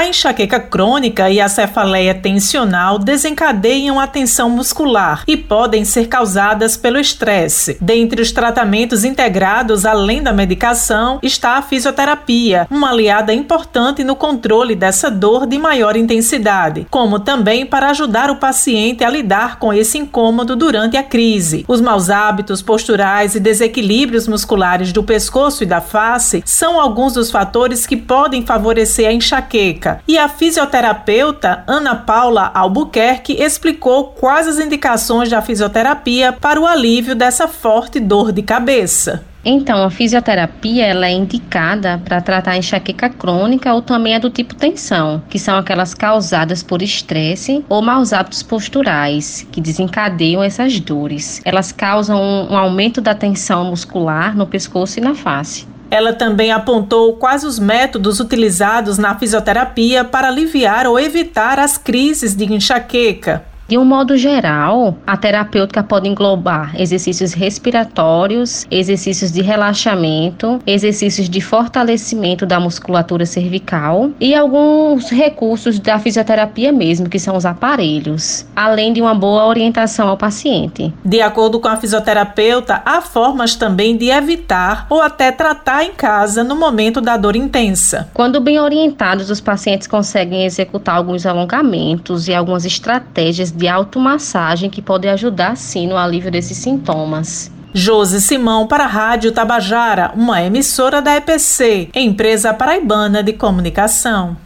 A enxaqueca crônica e a cefaleia tensional desencadeiam a tensão muscular e podem ser causadas pelo estresse. Dentre os tratamentos integrados, além da medicação, está a fisioterapia, uma aliada importante no controle dessa dor de maior intensidade, como também para ajudar o paciente a lidar com esse incômodo durante a crise. Os maus hábitos posturais e desequilíbrios musculares do pescoço e da face são alguns dos fatores que podem favorecer a enxaqueca. E a fisioterapeuta Ana Paula Albuquerque explicou quais as indicações da fisioterapia para o alívio dessa forte dor de cabeça. Então, a fisioterapia ela é indicada para tratar a enxaqueca crônica ou também a do tipo tensão, que são aquelas causadas por estresse ou maus hábitos posturais, que desencadeiam essas dores. Elas causam um aumento da tensão muscular no pescoço e na face. Ela também apontou quais os métodos utilizados na fisioterapia para aliviar ou evitar as crises de enxaqueca. De um modo geral, a terapêutica pode englobar exercícios respiratórios, exercícios de relaxamento, exercícios de fortalecimento da musculatura cervical e alguns recursos da fisioterapia mesmo, que são os aparelhos, além de uma boa orientação ao paciente. De acordo com a fisioterapeuta, há formas também de evitar ou até tratar em casa no momento da dor intensa. Quando bem orientados, os pacientes conseguem executar alguns alongamentos e algumas estratégias de automassagem que pode ajudar sim no alívio desses sintomas. Josi Simão para a Rádio Tabajara, uma emissora da EPC, empresa paraibana de comunicação.